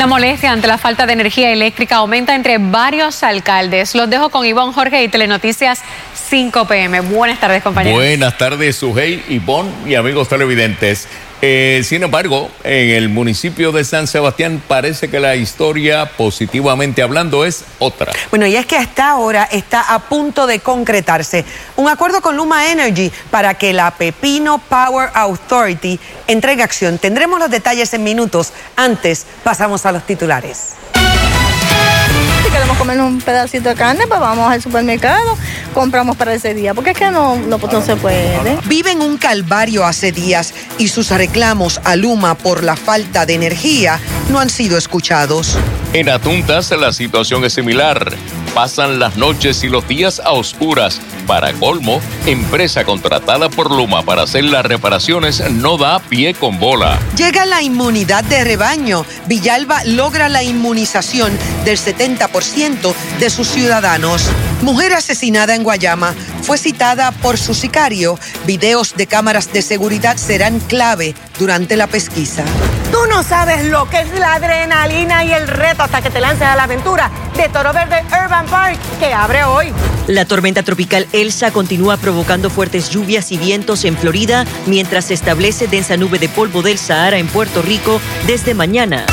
La molestia ante la falta de energía eléctrica aumenta entre varios alcaldes. Los dejo con Ivonne Jorge y Telenoticias 5 pm. Buenas tardes, compañeros. Buenas tardes, Sujei, Ivonne y amigos televidentes. Eh, sin embargo, en el municipio de San Sebastián parece que la historia, positivamente hablando, es otra. Bueno, y es que hasta ahora está a punto de concretarse un acuerdo con Luma Energy para que la Pepino Power Authority entregue acción. Tendremos los detalles en minutos. Antes, pasamos a los titulares si queremos comer un pedacito de carne, pues vamos al supermercado, compramos para ese día, porque es que no, no, no se puede. Viven un calvario hace días y sus reclamos a Luma por la falta de energía no han sido escuchados. En Atuntas la situación es similar. Pasan las noches y los días a oscuras. Para colmo, empresa contratada por Luma para hacer las reparaciones no da pie con bola. Llega la inmunidad de rebaño. Villalba logra la inmunización del 70% de sus ciudadanos. Mujer asesinada en Guayama fue citada por su sicario. Videos de cámaras de seguridad serán clave durante la pesquisa. No sabes lo que es la adrenalina y el reto hasta que te lances a la aventura de Toro Verde Urban Park, que abre hoy. La tormenta tropical Elsa continúa provocando fuertes lluvias y vientos en Florida mientras se establece densa nube de polvo del Sahara en Puerto Rico desde mañana.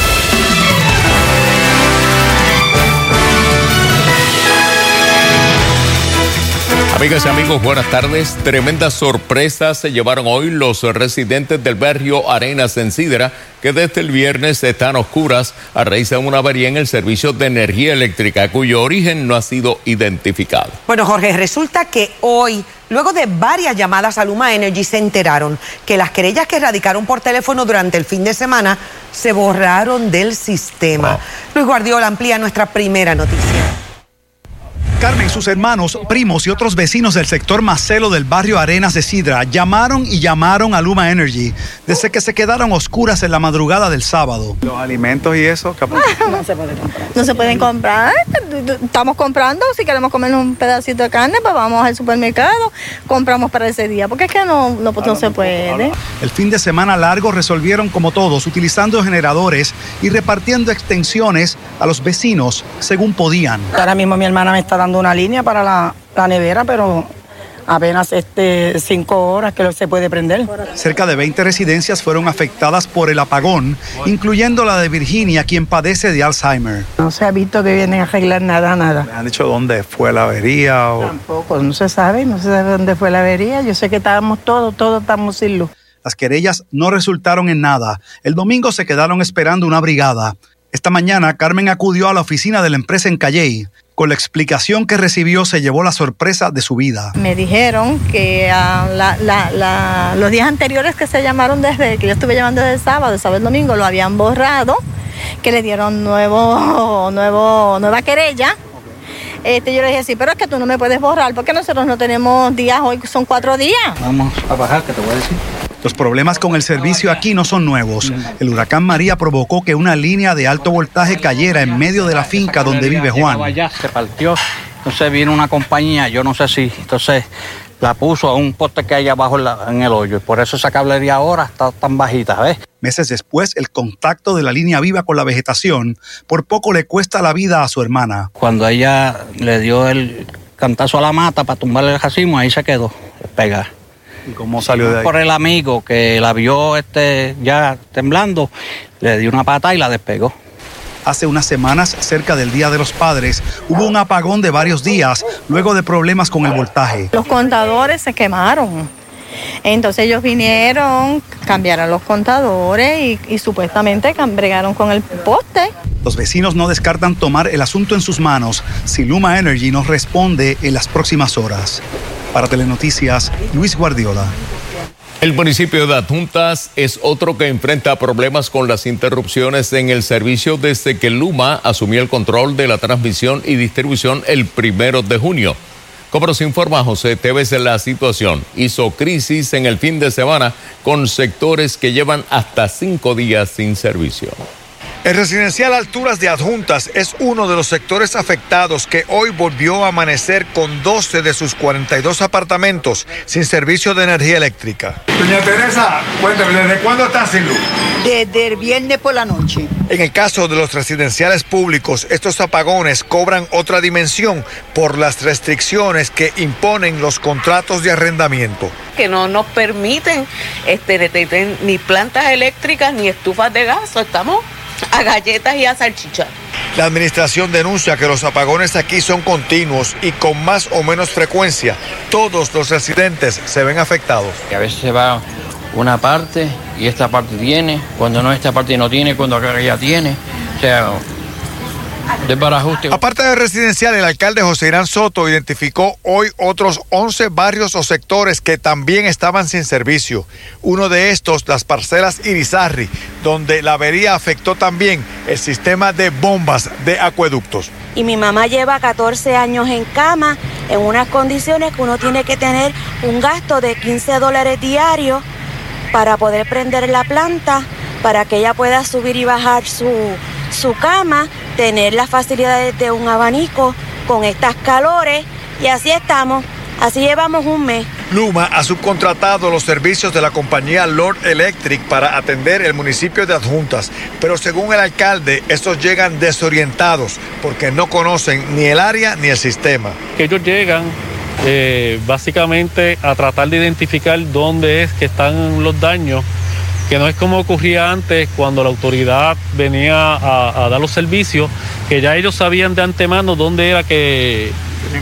Amigas y amigos, buenas tardes. Tremendas sorpresas se llevaron hoy los residentes del barrio Arenas en Sidra, que desde el viernes están oscuras a raíz de una avería en el servicio de energía eléctrica, cuyo origen no ha sido identificado. Bueno, Jorge, resulta que hoy, luego de varias llamadas a Luma Energy, se enteraron que las querellas que radicaron por teléfono durante el fin de semana se borraron del sistema. Wow. Luis Guardiola amplía nuestra primera noticia. Carmen, sus hermanos, primos y otros vecinos del sector Macelo del barrio Arenas de Sidra llamaron y llamaron a Luma Energy desde que se quedaron oscuras en la madrugada del sábado. Los alimentos y eso, capaz. No se puede comprar. No se pueden comprar. Estamos comprando, si queremos comer un pedacito de carne, pues vamos al supermercado, compramos para ese día, porque es que no, no, no se puede. El fin de semana largo resolvieron como todos, utilizando generadores y repartiendo extensiones a los vecinos según podían. Ahora mismo mi hermana me está dando una línea para la, la nevera, pero apenas este, cinco horas que se puede prender. Cerca de 20 residencias fueron afectadas por el apagón, incluyendo la de Virginia, quien padece de Alzheimer. No se ha visto que vienen a arreglar nada, nada. ¿Me han dicho dónde fue la avería? O... Tampoco, no se sabe, no se sabe dónde fue la avería. Yo sé que estábamos todos, todos estamos sin luz. Las querellas no resultaron en nada. El domingo se quedaron esperando una brigada. Esta mañana, Carmen acudió a la oficina de la empresa en Calley. Con la explicación que recibió, se llevó la sorpresa de su vida. Me dijeron que uh, la, la, la, los días anteriores que se llamaron desde que yo estuve llamando desde el sábado, el sábado y el domingo, lo habían borrado, que le dieron nuevo, nuevo, nueva querella. Este, yo le dije, sí, pero es que tú no me puedes borrar porque nosotros no tenemos días, hoy son cuatro días. Vamos a bajar, que te voy a decir. Los problemas con el servicio aquí no son nuevos. El huracán María provocó que una línea de alto voltaje cayera en medio de la finca donde vive Juan. Se partió, entonces vino una compañía, yo no sé si, entonces la puso a un poste que hay abajo en, la, en el hoyo y por eso esa cablería ahora está tan bajita, ¿ves? Meses después, el contacto de la línea viva con la vegetación por poco le cuesta la vida a su hermana. Cuando ella le dio el cantazo a la mata para tumbarle el racimo, ahí se quedó pegada. ¿Y cómo salió de ahí? Por el amigo que la vio este, ya temblando, le dio una pata y la despegó. Hace unas semanas, cerca del Día de los Padres, hubo un apagón de varios días luego de problemas con el voltaje. Los contadores se quemaron. Entonces ellos vinieron, cambiaron los contadores y, y supuestamente bregaron con el poste. Los vecinos no descartan tomar el asunto en sus manos si Luma Energy nos responde en las próximas horas. Para Telenoticias, Luis Guardiola. El municipio de Adjuntas es otro que enfrenta problemas con las interrupciones en el servicio desde que Luma asumió el control de la transmisión y distribución el primero de junio. Como nos informa José Tevez, la situación hizo crisis en el fin de semana con sectores que llevan hasta cinco días sin servicio. El residencial Alturas de Adjuntas es uno de los sectores afectados que hoy volvió a amanecer con 12 de sus 42 apartamentos sin servicio de energía eléctrica. Doña Teresa, cuéntame, ¿desde cuándo está sin luz? Desde el viernes por la noche. En el caso de los residenciales públicos, estos apagones cobran otra dimensión por las restricciones que imponen los contratos de arrendamiento. Que no nos permiten este, ni plantas eléctricas ni estufas de gas. Estamos a galletas y a salchichas. La administración denuncia que los apagones aquí son continuos y con más o menos frecuencia. Todos los residentes se ven afectados. A veces se va una parte y esta parte tiene, cuando no esta parte no tiene, cuando acá ya tiene. O sea, Aparte de residencial, el alcalde José Irán Soto identificó hoy otros 11 barrios o sectores que también estaban sin servicio. Uno de estos, las parcelas Irizarri, donde la avería afectó también el sistema de bombas de acueductos. Y mi mamá lleva 14 años en cama, en unas condiciones que uno tiene que tener un gasto de 15 dólares diarios para poder prender la planta, para que ella pueda subir y bajar su, su cama tener las facilidades de un abanico con estas calores y así estamos. Así llevamos un mes. Luma ha subcontratado los servicios de la compañía Lord Electric para atender el municipio de Adjuntas, pero según el alcalde, estos llegan desorientados porque no conocen ni el área ni el sistema. Ellos llegan eh, básicamente a tratar de identificar dónde es que están los daños que no es como ocurría antes cuando la autoridad venía a, dar los servicios, que ya ellos sabían de antemano dónde era que,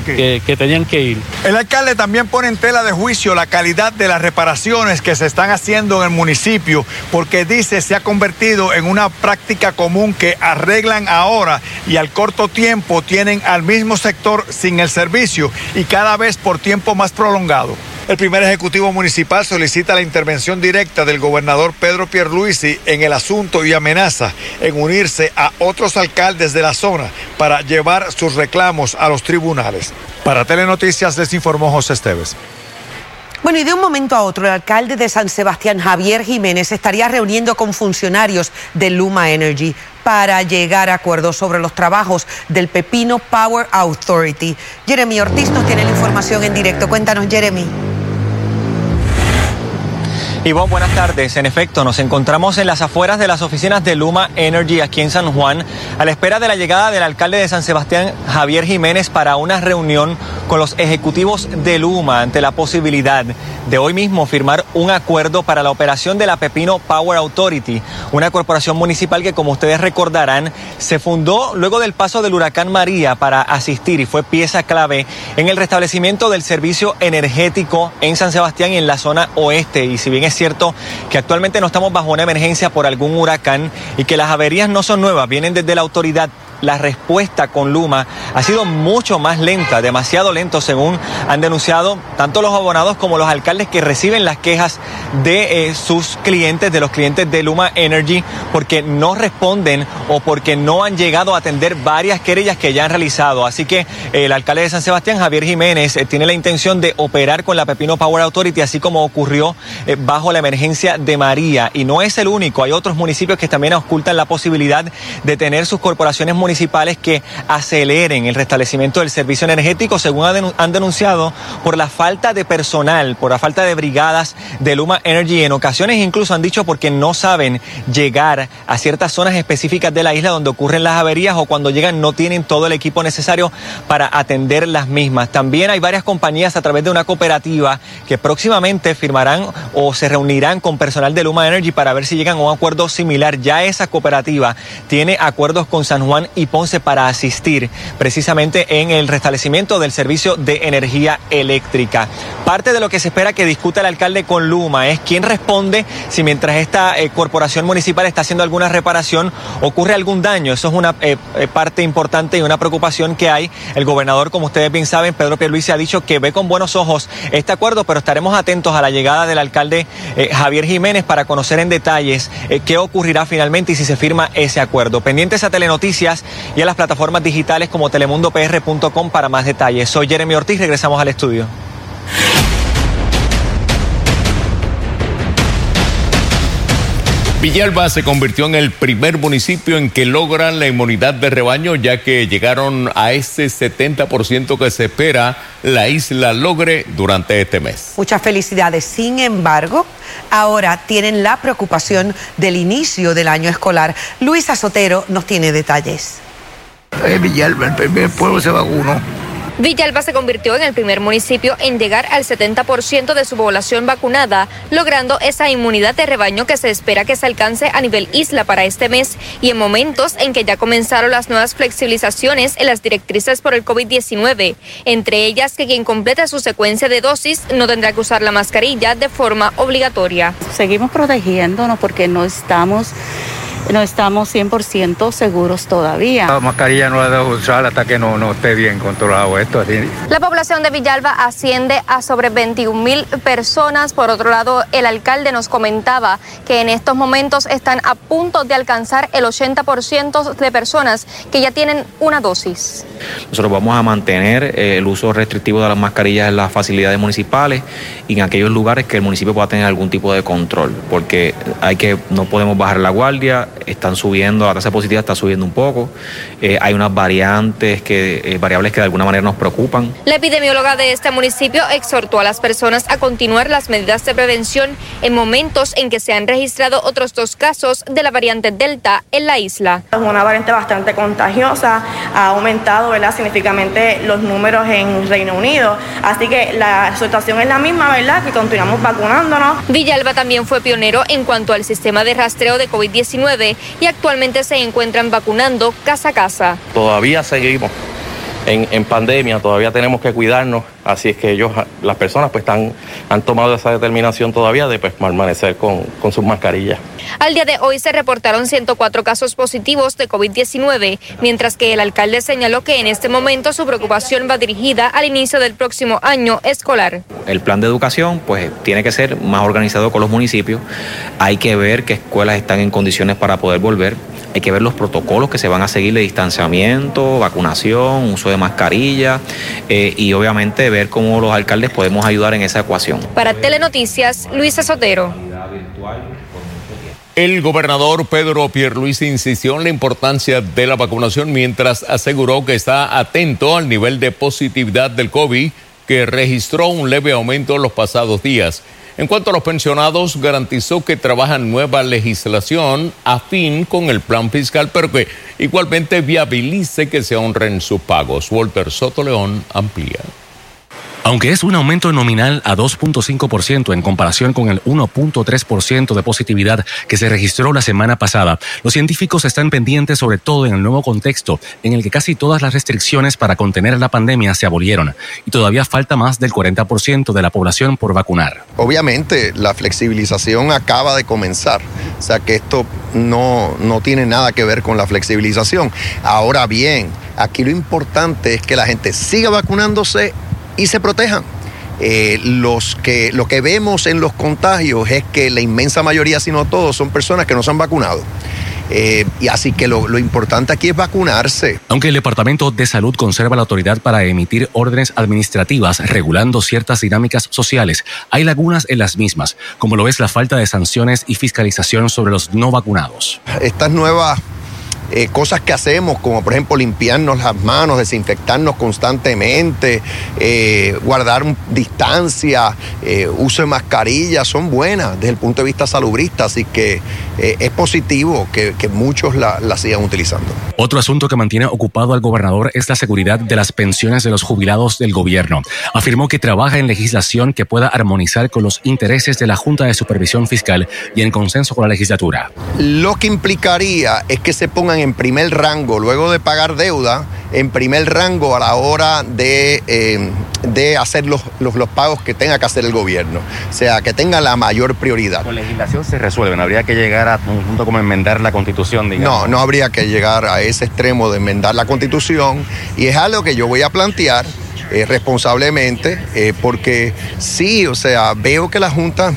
que, tenían que ir. El alcalde también pone en tela de juicio la calidad de las reparaciones que se están haciendo en el municipio, porque dice se ha convertido en una práctica común que arreglan ahora y al corto tiempo tienen al mismo sector sin el servicio y cada vez por tiempo más prolongado. El primer ejecutivo municipal solicita la intervención directa del gobernador Pedro Pierluisi en el asunto y amenaza en unirse a otros alcaldes de la zona para llevar sus reclamos a los tribunales. Para Telenoticias les informó José Esteves. Bueno, y de un momento a otro, el alcalde de San Sebastián, Javier Jiménez, estaría reuniendo con funcionarios de Luma Energy para llegar a acuerdos sobre los trabajos del Pepino Power Authority. Jeremy Ortiz nos tiene la información en directo. Cuéntanos, Jeremy. Ivonne, buenas tardes. En efecto, nos encontramos en las afueras de las oficinas de Luma Energy aquí en San Juan, a la espera de la llegada del alcalde de San Sebastián, Javier Jiménez, para una reunión con los ejecutivos de Luma ante la posibilidad de hoy mismo firmar un acuerdo para la operación de la Pepino Power Authority, una corporación municipal que, como ustedes recordarán, se fundó luego del paso del huracán María para asistir y fue pieza clave en el restablecimiento del servicio energético en San Sebastián y en la zona oeste. Y si bien es cierto que actualmente no estamos bajo una emergencia por algún huracán y que las averías no son nuevas, vienen desde la autoridad la respuesta con Luma ha sido mucho más lenta, demasiado lento, según han denunciado tanto los abonados como los alcaldes que reciben las quejas de eh, sus clientes, de los clientes de Luma Energy, porque no responden o porque no han llegado a atender varias querellas que ya han realizado. Así que el alcalde de San Sebastián, Javier Jiménez, eh, tiene la intención de operar con la Pepino Power Authority, así como ocurrió eh, bajo la emergencia de María. Y no es el único, hay otros municipios que también ocultan la posibilidad de tener sus corporaciones municipales que aceleren el restablecimiento del servicio energético, según han denunciado, por la falta de personal, por la falta de brigadas de Luma Energy. En ocasiones incluso han dicho porque no saben llegar a ciertas zonas específicas de la isla donde ocurren las averías o cuando llegan no tienen todo el equipo necesario para atender las mismas. También hay varias compañías a través de una cooperativa que próximamente firmarán o se reunirán con personal de Luma Energy para ver si llegan a un acuerdo similar. Ya esa cooperativa tiene acuerdos con San Juan y Ponce para asistir precisamente en el restablecimiento del servicio de energía eléctrica. Parte de lo que se espera que discuta el alcalde con Luma es quién responde si mientras esta eh, corporación municipal está haciendo alguna reparación ocurre algún daño. Eso es una eh, eh, parte importante y una preocupación que hay. El gobernador, como ustedes bien saben, Pedro Pierluisi ha dicho que ve con buenos ojos este acuerdo, pero estaremos atentos a la llegada del alcalde Javier Jiménez para conocer en detalles qué ocurrirá finalmente y si se firma ese acuerdo. Pendientes a Telenoticias y a las plataformas digitales como telemundopr.com para más detalles. Soy Jeremy Ortiz, regresamos al estudio. Villalba se convirtió en el primer municipio en que logran la inmunidad de rebaño, ya que llegaron a ese 70% que se espera la isla logre durante este mes. Muchas felicidades. Sin embargo, ahora tienen la preocupación del inicio del año escolar. Luisa Sotero nos tiene detalles. Villalba, el primer pueblo se vacunó. Villalba se convirtió en el primer municipio en llegar al 70% de su población vacunada, logrando esa inmunidad de rebaño que se espera que se alcance a nivel isla para este mes y en momentos en que ya comenzaron las nuevas flexibilizaciones en las directrices por el COVID-19, entre ellas que quien complete su secuencia de dosis no tendrá que usar la mascarilla de forma obligatoria. Seguimos protegiéndonos porque no estamos no estamos 100% seguros todavía. La mascarilla no la debo usar hasta que no, no esté bien controlado esto. La población de Villalba asciende a sobre 21 mil personas. Por otro lado, el alcalde nos comentaba que en estos momentos están a punto de alcanzar el 80% de personas que ya tienen una dosis. Nosotros vamos a mantener eh, el uso restrictivo de las mascarillas en las facilidades municipales y en aquellos lugares que el municipio pueda tener algún tipo de control, porque hay que no podemos bajar la guardia, están subiendo, la tasa positiva está subiendo un poco, eh, hay unas variantes que eh, variables que de alguna manera nos preocupan. La epidemióloga de este municipio exhortó a las personas a continuar las medidas de prevención en momentos en que se han registrado otros dos casos de la variante Delta en la isla. Es una variante bastante contagiosa, ha aumentado significativamente los números en Reino Unido, así que la situación es la misma, ¿verdad? Que continuamos vacunándonos. Villalba también fue pionero en cuanto al sistema de rastreo de COVID-19 y actualmente se encuentran vacunando casa a casa. Todavía seguimos en, en, pandemia, todavía tenemos que cuidarnos, así es que ellos, las personas pues están, han tomado esa determinación todavía de pues permanecer con, con sus mascarillas. Al día de hoy se reportaron 104 casos positivos de COVID-19, mientras que el alcalde señaló que en este momento su preocupación va dirigida al inicio del próximo año escolar. El plan de educación pues tiene que ser más organizado con los municipios, hay que ver qué escuelas están en condiciones para poder volver hay que ver los protocolos que se van a seguir de distanciamiento, vacunación, uso de mascarilla eh, y obviamente ver cómo los alcaldes podemos ayudar en esa ecuación. Para Telenoticias, Luisa Sotero. El gobernador Pedro Pierluisi insistió en la importancia de la vacunación mientras aseguró que está atento al nivel de positividad del COVID que registró un leve aumento en los pasados días. En cuanto a los pensionados, garantizó que trabajan nueva legislación afín con el plan fiscal, pero que igualmente viabilice que se honren sus pagos. Walter Soto León amplía. Aunque es un aumento nominal a 2.5% en comparación con el 1.3% de positividad que se registró la semana pasada, los científicos están pendientes sobre todo en el nuevo contexto en el que casi todas las restricciones para contener la pandemia se abolieron y todavía falta más del 40% de la población por vacunar. Obviamente la flexibilización acaba de comenzar, o sea que esto no, no tiene nada que ver con la flexibilización. Ahora bien, aquí lo importante es que la gente siga vacunándose y se protejan. Eh, los que, lo que vemos en los contagios es que la inmensa mayoría, si no todos, son personas que no se han vacunado. Eh, y así que lo, lo, importante aquí es vacunarse. Aunque el Departamento de Salud conserva la autoridad para emitir órdenes administrativas regulando ciertas dinámicas sociales, hay lagunas en las mismas, como lo es la falta de sanciones y fiscalización sobre los no vacunados. Estas nuevas eh, cosas que hacemos, como por ejemplo limpiarnos las manos, desinfectarnos constantemente, eh, guardar distancia, eh, uso de mascarilla, son buenas desde el punto de vista salubrista, así que es positivo que, muchos la, la, sigan utilizando. Otro asunto que mantiene ocupado al gobernador es la seguridad de las pensiones de los jubilados del gobierno. Afirmó que trabaja en legislación que pueda armonizar con los intereses de la Junta de Supervisión Fiscal y en consenso con la legislatura. Lo que implicaría es que se pongan en primer rango, luego de pagar deuda, en primer rango a la hora de, eh, de hacer los, los, los, pagos que tenga que hacer el gobierno. O sea, que tenga la mayor prioridad. Con legislación se resuelven, habría que llegar a un punto como enmendar la constitución, digamos. No, no habría que llegar a ese extremo de enmendar la constitución y es algo que yo voy a plantear. Eh, responsablemente, eh, porque sí, o sea, veo que la Junta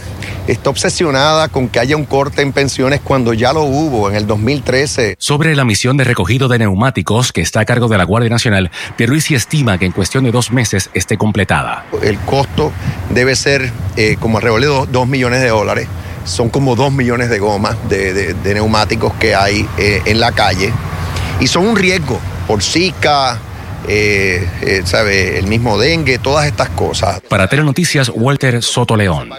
está obsesionada con que haya un corte en pensiones cuando ya lo hubo en el 2013. Sobre la misión de recogido de neumáticos que está a cargo de la Guardia Nacional, Pierluisi estima que en cuestión de dos meses esté completada. El costo debe ser eh, como alrededor de 2 millones de dólares son como dos millones de gomas de, neumáticos que hay eh, en la calle y son un riesgo por Zika, eh, eh, ¿sabe? el mismo dengue, todas estas cosas. Para Telenoticias, Walter Soto León.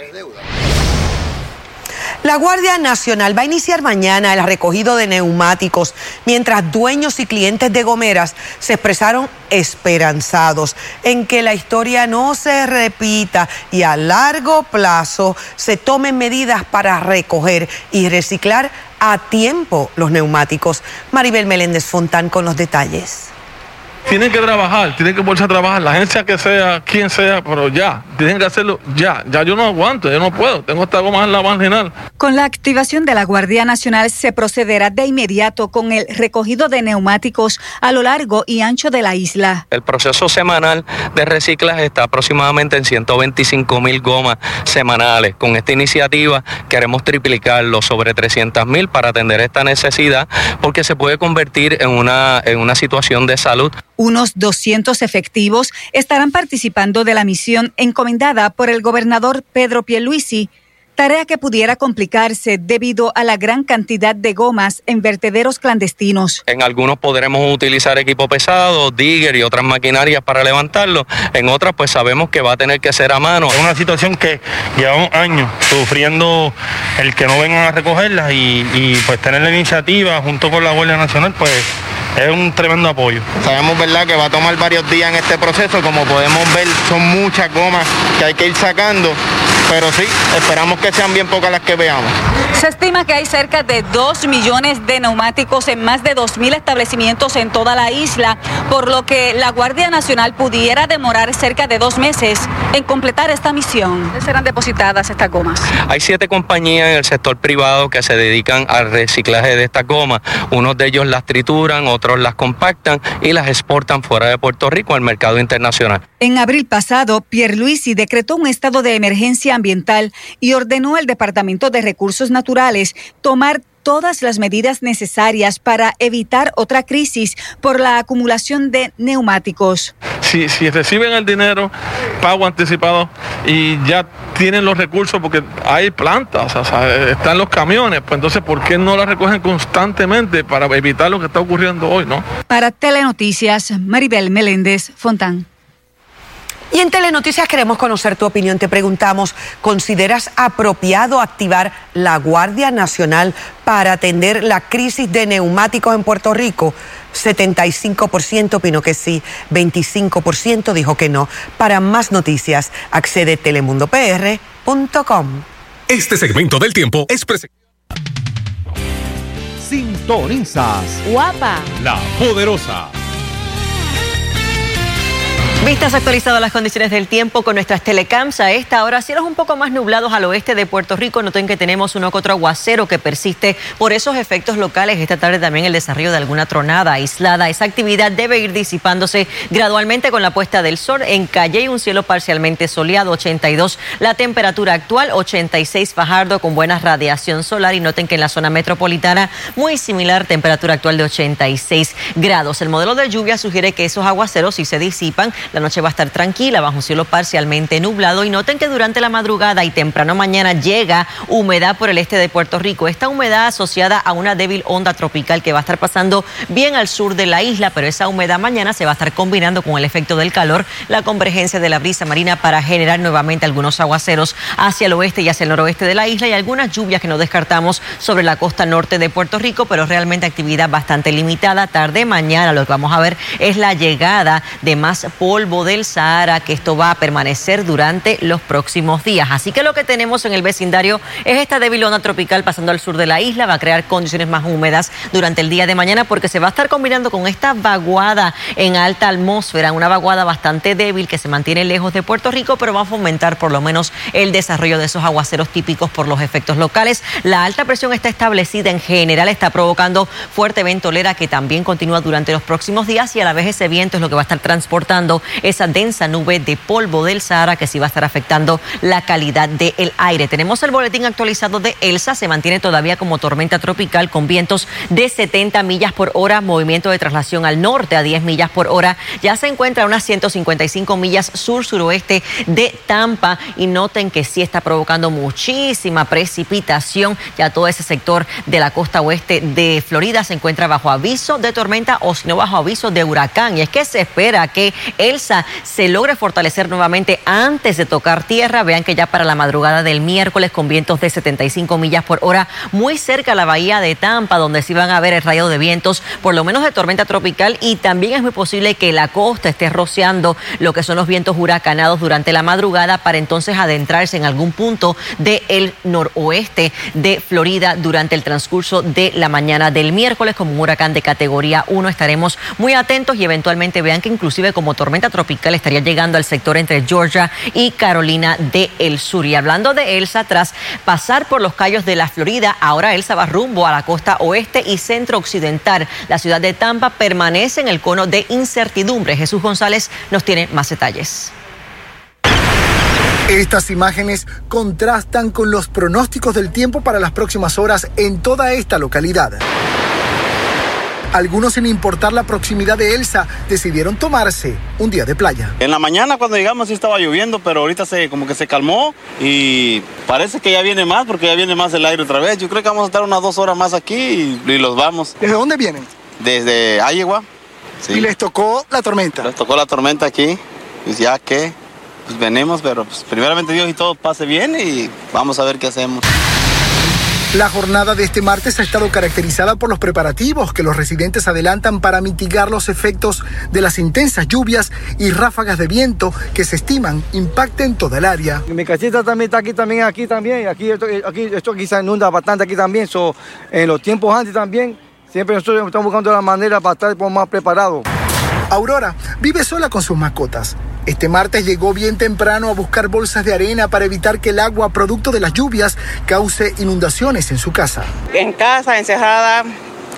La Guardia Nacional va a iniciar mañana el recogido de neumáticos, mientras dueños y clientes de gomeras se expresaron esperanzados en que la historia no se repita y a largo plazo se tomen medidas para recoger y reciclar a tiempo los neumáticos. Maribel Meléndez Fontán con los detalles tienen que trabajar, tienen que volver a trabajar, la agencia que sea, quien sea, pero ya, tienen que hacerlo ya, ya yo no aguanto, yo no puedo, tengo esta goma en la marginal. Con la activación de la Guardia Nacional se procederá de inmediato con el recogido de neumáticos a lo largo y ancho de la isla. El proceso semanal de reciclaje está aproximadamente en 125 mil gomas semanales. Con esta iniciativa queremos triplicarlo sobre 300 mil para atender esta necesidad porque se puede convertir en una, en una situación de salud. Unos 200 efectivos estarán participando de la misión encomendada por el gobernador Pedro Pierluisi, tarea que pudiera complicarse debido a la gran cantidad de gomas en vertederos clandestinos. En algunos podremos utilizar equipo pesado, digger y otras maquinarias para levantarlo. En otras pues sabemos que va a tener que ser a mano. Es una situación que llevamos años sufriendo el que no vengan a recogerlas y, y pues tener la iniciativa junto con la Guardia Nacional pues es un tremendo apoyo. Sabemos verdad que va a tomar varios días en este proceso, como podemos ver son muchas gomas que hay que ir sacando, pero sí, esperamos que sean bien pocas las que veamos. Se estima que hay cerca de 2 millones de neumáticos en más de 2.000 establecimientos en toda la isla, por lo que la Guardia Nacional pudiera demorar cerca de dos meses en completar esta misión. ¿Dónde serán depositadas estas gomas? Hay siete compañías en el sector privado que se dedican al reciclaje de estas gomas. Unos de ellos las trituran, otros las compactan y las exportan fuera de Puerto Rico al mercado internacional. En abril pasado, Pierluisi decretó un estado de emergencia ambiental y ordenó al Departamento de Recursos Naturales tomar todas las medidas necesarias para evitar otra crisis por la acumulación de neumáticos. Si, si reciben el dinero, pago anticipado y ya tienen los recursos porque hay plantas, o sea, están los camiones, pues entonces ¿por qué no las recogen constantemente para evitar lo que está ocurriendo hoy, no? Para Telenoticias, Maribel Meléndez Fontán. Y en Telenoticias queremos conocer tu opinión. Te preguntamos, ¿consideras apropiado activar la Guardia Nacional para atender la crisis de neumáticos en Puerto Rico? 75% opinó que sí, 25% dijo que no. Para más noticias, accede a telemundopr.com. Este segmento del tiempo es presentado. Sintonizas. Guapa. La poderosa. Vistas actualizadas las condiciones del tiempo con nuestras telecams a esta hora. Cielos un poco más nublados al oeste de Puerto Rico. Noten que tenemos uno que otro aguacero que persiste por esos efectos locales. Esta tarde también el desarrollo de alguna tronada aislada. Esa actividad debe ir disipándose gradualmente con la puesta del sol. En Calle un cielo parcialmente soleado, 82 la temperatura actual, 86 Fajardo con buena radiación solar. Y noten que en la zona metropolitana muy similar, temperatura actual de 86 grados. El modelo de lluvia sugiere que esos aguaceros si se disipan la noche va a estar tranquila, bajo un cielo parcialmente nublado. Y noten que durante la madrugada y temprano mañana llega humedad por el este de Puerto Rico. Esta humedad asociada a una débil onda tropical que va a estar pasando bien al sur de la isla, pero esa humedad mañana se va a estar combinando con el efecto del calor, la convergencia de la brisa marina para generar nuevamente algunos aguaceros hacia el oeste y hacia el noroeste de la isla y algunas lluvias que no descartamos sobre la costa norte de Puerto Rico, pero realmente actividad bastante limitada. Tarde mañana lo que vamos a ver es la llegada de más polvo polvo del Sahara, que esto va a permanecer durante los próximos días. Así que lo que tenemos en el vecindario es esta débil onda tropical pasando al sur de la isla, va a crear condiciones más húmedas durante el día de mañana porque se va a estar combinando con esta vaguada en alta atmósfera, una vaguada bastante débil que se mantiene lejos de Puerto Rico, pero va a fomentar por lo menos el desarrollo de esos aguaceros típicos por los efectos locales. La alta presión está establecida en general, está provocando fuerte ventolera que también continúa durante los próximos días y a la vez ese viento es lo que va a estar transportando esa densa nube de polvo del Sahara que sí va a estar afectando la calidad del aire. Tenemos el boletín actualizado de Elsa, se mantiene todavía como tormenta tropical con vientos de 70 millas por hora, movimiento de traslación al norte a 10 millas por hora. Ya se encuentra a unas 155 millas sur-suroeste de Tampa y noten que sí está provocando muchísima precipitación. Ya todo ese sector de la costa oeste de Florida se encuentra bajo aviso de tormenta o si no bajo aviso de huracán. Y es que se espera que Se logre fortalecer nuevamente antes de tocar tierra. Vean que ya para la madrugada del miércoles con vientos de 75 millas por hora muy cerca a la bahía de Tampa, donde sí van a ver el rayo de vientos, por lo menos de tormenta tropical y también es muy posible que la costa esté rociando lo que son los vientos huracanados durante la madrugada para entonces adentrarse en algún punto del noroeste de Florida durante el transcurso de la mañana del miércoles como un huracán de categoría 1. Estaremos muy atentos y eventualmente vean que inclusive como tormenta tropical estaría llegando al sector entre Georgia y Carolina del Sur. Y hablando de Elsa, tras pasar por los callos de la Florida, ahora Elsa va rumbo a la costa oeste y centro occidental. La ciudad de Tampa permanece en el cono de incertidumbre. Jesús González nos tiene más detalles. Estas imágenes contrastan con los pronósticos del tiempo para las próximas horas en toda esta localidad. Algunos, sin importar la proximidad de Elsa, decidieron tomarse un día de playa. En la mañana cuando llegamos sí estaba lloviendo, pero ahorita se como que se calmó y parece que ya viene más porque ya viene más el aire otra vez. Yo creo que vamos a estar unas dos horas más aquí y, y los vamos. ¿Desde dónde vienen? Desde. Sí. ¿Y les tocó la tormenta? Les tocó la tormenta aquí. Pues ya que, pues venimos, pero pues primeramente Dios y todo pase bien y vamos a ver qué hacemos. La jornada de este martes ha estado caracterizada por los preparativos que los residentes adelantan para mitigar los efectos de las intensas lluvias y ráfagas de viento que se estiman impacten toda el área. Mi casita también está aquí, también aquí también. Aquí esto, aquí, esto aquí se inunda bastante aquí también. So, en los tiempos antes también, siempre nosotros estamos buscando la manera para estar más preparados. Aurora vive sola con sus mascotas. Este martes llegó bien temprano a buscar bolsas de arena para evitar que el agua, producto de las lluvias, cause inundaciones en su casa. En casa, encerrada,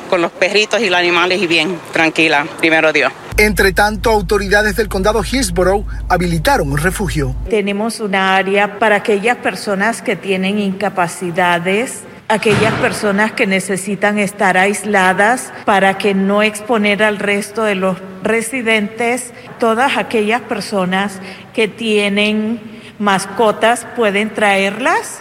con los perritos y los animales y bien, tranquila, primero Dios. Entre tanto, autoridades del condado Hillsborough habilitaron un refugio. Tenemos una área para aquellas personas que tienen incapacidades aquellas personas que necesitan estar aisladas para que no exponer al resto de los residentes, todas aquellas personas que tienen mascotas pueden traerlas.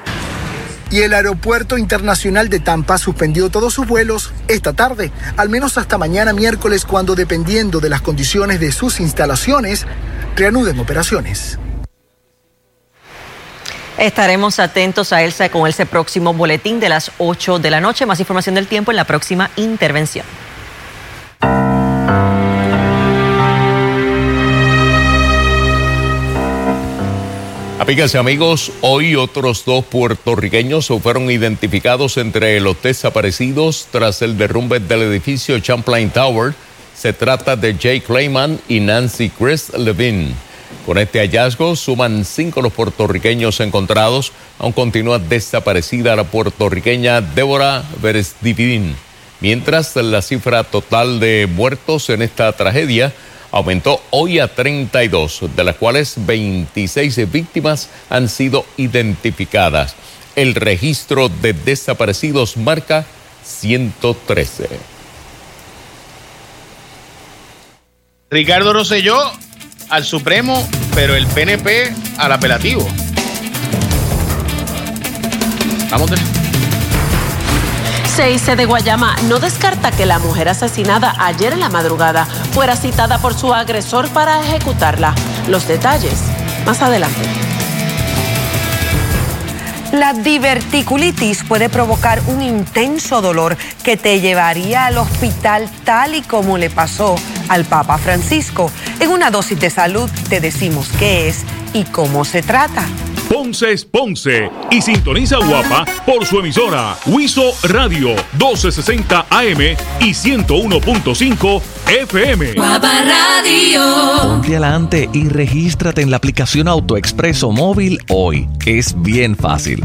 Y el Aeropuerto Internacional de Tampa suspendió todos sus vuelos esta tarde, al menos hasta mañana miércoles, cuando dependiendo de las condiciones de sus instalaciones, reanuden operaciones. Estaremos atentos a Elsa con ese próximo boletín de las 8 de la noche. Más información del tiempo en la próxima intervención. Amigas y amigos, hoy otros dos puertorriqueños fueron identificados entre los desaparecidos tras el derrumbe del edificio Champlain Tower. Se trata de Jay Clayman y Nancy Chris Levine. Con este hallazgo suman cinco los puertorriqueños encontrados. Aún continúa desaparecida la puertorriqueña Débora Beresdividin. Mientras la cifra total de muertos en esta tragedia aumentó hoy a 32, de las cuales 26 víctimas han sido identificadas. El registro de desaparecidos marca 113. Ricardo Rosselló al Supremo, pero el PNP al apelativo. Vamos de... 6 de Guayama no descarta que la mujer asesinada ayer en la madrugada fuera citada por su agresor para ejecutarla. Los detalles más adelante. La diverticulitis puede provocar un intenso dolor que te llevaría al hospital tal y como le pasó al Papa Francisco. En una dosis de salud te decimos qué es y cómo se trata. Ponce es Ponce y sintoniza Guapa por su emisora Huizo Radio 1260 AM y 101.5 FM. Guapa Radio. Ponte adelante y regístrate en la aplicación AutoExpreso móvil hoy. Es bien fácil.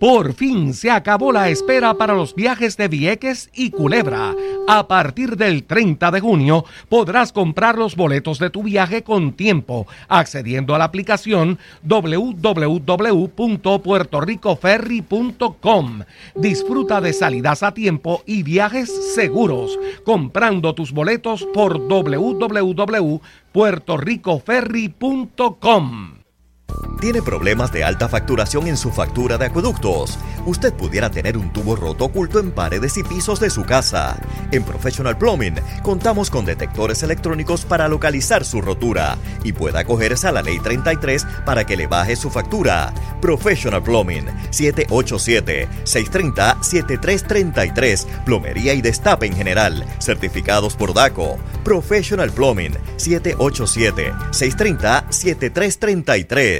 Por fin se acabó la espera para los viajes de Vieques y Culebra. A partir del 30 de junio podrás comprar los boletos de tu viaje con tiempo accediendo a la aplicación www.puertoricoferry.com. Disfruta de salidas a tiempo y viajes seguros comprando tus boletos por www.puertoricoferry.com. ¿Tiene problemas de alta facturación en su factura de acueductos? Usted pudiera tener un tubo roto oculto en paredes y pisos de su casa. En Professional Plumbing contamos con detectores electrónicos para localizar su rotura y pueda acogerse a la ley 33 para que le baje su factura. Professional Plumbing 787-630-7333. Plomería y destape en general. Certificados por DACO. Professional Plumbing 787-630-7333.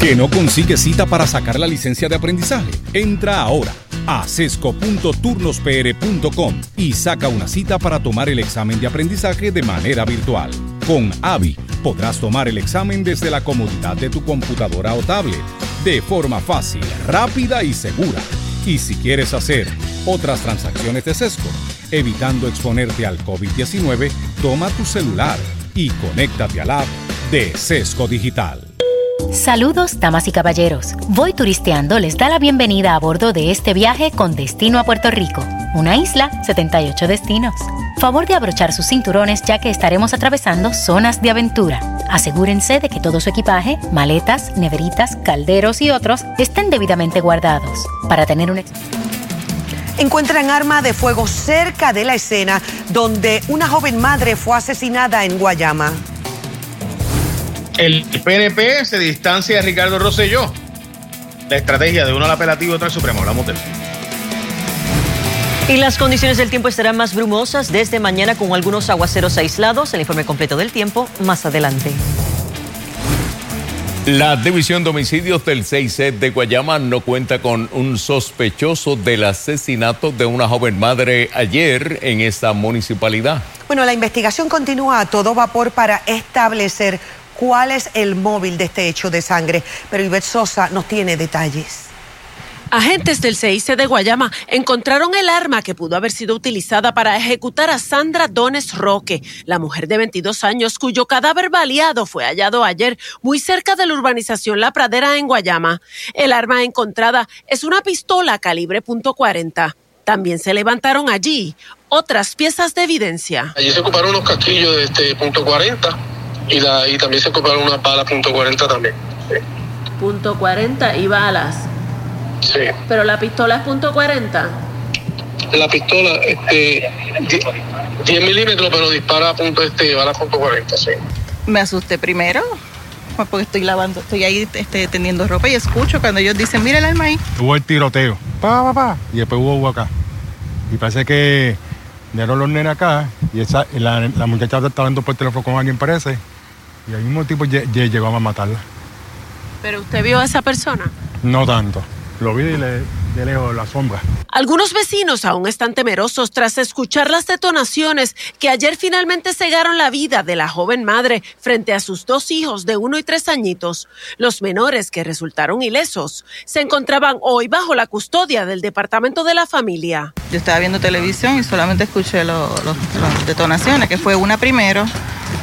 ¿Que no consigue cita para sacar la licencia de aprendizaje? Entra ahora a sesco.turnospr.com y saca una cita para tomar el examen de aprendizaje de manera virtual. Con AVI podrás tomar el examen desde la comodidad de tu computadora o tablet, de forma fácil, rápida y segura. Y si quieres hacer otras transacciones de Sesco, evitando exponerte al COVID-19, toma tu celular y conéctate al app de Sesco Digital. Saludos, damas y caballeros. Voy Turisteando les da la bienvenida a bordo de este viaje con destino a Puerto Rico, una isla, 78 destinos. Favor de abrochar sus cinturones ya que estaremos atravesando zonas de aventura. Asegúrense de que todo su equipaje, maletas, neveritas, calderos y otros estén debidamente guardados. Para tener un encuentran arma de fuego cerca de la escena donde una joven madre fue asesinada en Guayama. El PNP se distancia de Ricardo Rosselló. La estrategia de uno al apelativo y otro al Supremo. Hablamos de eso. Y las condiciones del tiempo estarán más brumosas desde mañana con algunos aguaceros aislados. El informe completo del tiempo más adelante. La División de Homicidios del 6C de Guayama no cuenta con un sospechoso del asesinato de una joven madre ayer en esta municipalidad. Bueno, la investigación continúa a todo vapor para establecer cuál es el móvil de este hecho de sangre, pero Ivette Sosa nos tiene detalles. Agentes del CIC de Guayama encontraron el arma que pudo haber sido utilizada para ejecutar a Sandra Dones Roque, la mujer de 22 años cuyo cadáver baleado fue hallado ayer muy cerca de la urbanización La Pradera en Guayama. El arma encontrada es una pistola calibre .40. También se levantaron allí otras piezas de evidencia. Allí se ocuparon unos casquillos de este .40 y, la, y también se ocuparon unas balas .40 también. Punto .40 y balas. Sí. Pero la pistola es punto .40. La pistola, este, 10, milímetros, pero dispara a punto, este, balas punto .40, sí. Me asusté primero, porque estoy lavando, estoy ahí este, tendiendo ropa y escucho cuando ellos dicen, mira el arma ahí. Hubo el tiroteo. pa, pa, pa, y después hubo hubo acá. Y parece que dieron los nenes acá y esa, y la, la muchacha estaba hablando por teléfono con alguien, parece, y el mismo tipo lle- lle- llegó a matarla. ¿Pero usted vio a esa persona? No tanto. Lo vi de, le- de lejos, la sombra. Algunos vecinos aún están temerosos tras escuchar las detonaciones que ayer finalmente cegaron la vida de la joven madre frente a sus dos hijos de uno y tres añitos. Los menores que resultaron ilesos se encontraban hoy bajo la custodia del Departamento de la Familia. Yo estaba viendo televisión y solamente escuché las detonaciones, que fue una primero,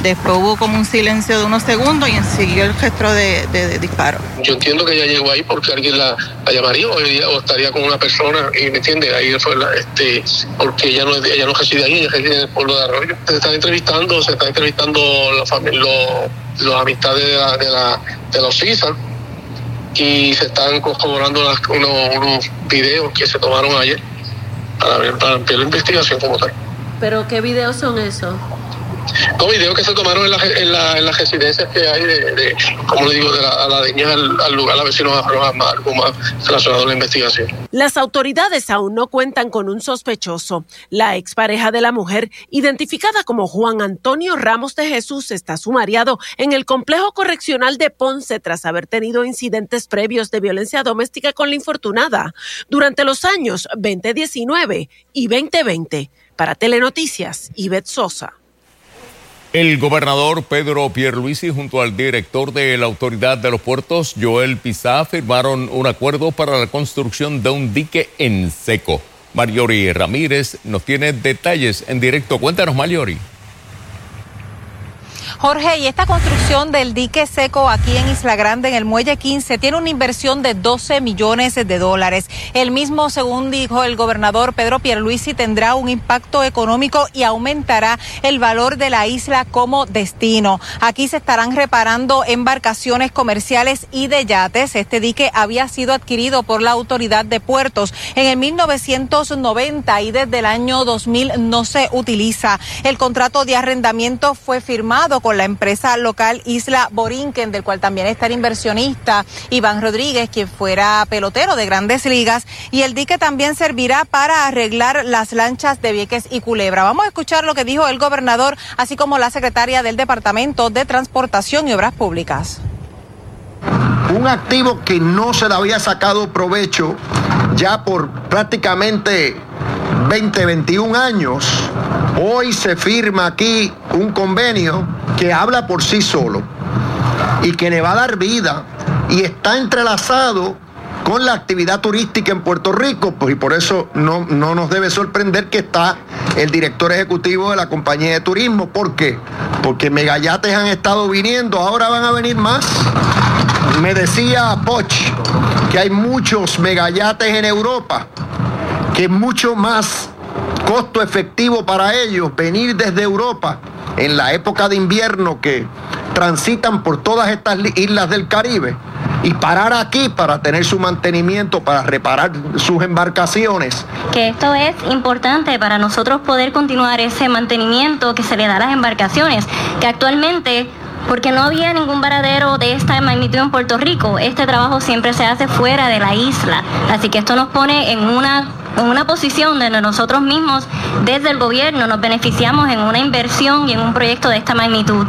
después hubo como un silencio de unos segundos y siguió el gesto de, de- de disparo. Yo entiendo que ella llegó ahí porque alguien la, la llamaría o, ella- o estaría con una persona y me entiende ahí fue la, este porque ella no es- ella no reside ahí ella reside en el pueblo de Arroyo se están entrevistando se están entrevistando la familia los, los amistades de la de la de los CISA y se están corroborando las- unos, unos videos que se tomaron ayer para ver para ampliar la investigación como tal ¿Pero qué videos son esos? Los videos que se tomaron en, la, en, la, en las residencias que hay de, como le digo de la, a la deña al, lugar a ver si nos arrojan más- algo más relacionado la investigación Las autoridades aún no cuentan con un sospechoso. La expareja de la mujer, identificada como Juan Antonio Ramos de Jesús, está sumariado en el complejo correccional de Ponce tras haber tenido incidentes previos de violencia doméstica con la infortunada durante los años 2019 y 2020. Para Telenoticias, Ivette Sosa. El gobernador Pedro Pierluisi junto al director de la Autoridad de los Puertos, Joel Pizá, firmaron un acuerdo para la construcción de un dique en seco. Mariori Ramírez nos tiene detalles en directo. Cuéntanos, Mariori. Jorge, y esta construcción del dique seco aquí en Isla Grande, en el Muelle 15, tiene una inversión de 12 millones de dólares. El mismo, según dijo el gobernador Pedro Pierluisi, tendrá un impacto económico y aumentará el valor de la isla como destino. Aquí se estarán reparando embarcaciones comerciales y de yates. Este dique había sido adquirido por la Autoridad de Puertos en el 1990 y desde el año 2000 no se utiliza. El contrato de arrendamiento fue firmado con la empresa local Isla Borinquen, del cual también está el inversionista Iván Rodríguez, quien fuera pelotero de grandes ligas, y el dique también servirá para arreglar las lanchas de Vieques y Culebra. Vamos a escuchar lo que dijo el gobernador, así como la secretaria del Departamento de Transportación y Obras Públicas. Un activo que no se le había sacado provecho ya por prácticamente 20, 21 años, hoy se firma aquí un convenio que habla por sí solo y que le va a dar vida y está entrelazado con la actividad turística en Puerto Rico, pues, y por eso no, no nos debe sorprender que está el director ejecutivo de la compañía de turismo. ¿Por qué? Porque megayates han estado viniendo, ahora van a venir más. Me decía Poch que hay muchos megayates en Europa, que es mucho más costo efectivo para ellos venir desde Europa en la época de invierno que transitan por todas estas islas del Caribe y parar aquí para tener su mantenimiento, para reparar sus embarcaciones. que esto es importante para nosotros poder continuar ese mantenimiento que se le da a las embarcaciones, que actualmente, porque no había ningún varadero de esta magnitud en Puerto Rico, este trabajo siempre se hace fuera de la isla, así que esto nos pone en una en una posición donde nosotros mismos desde el gobierno nos beneficiamos en una inversión y en un proyecto de esta magnitud.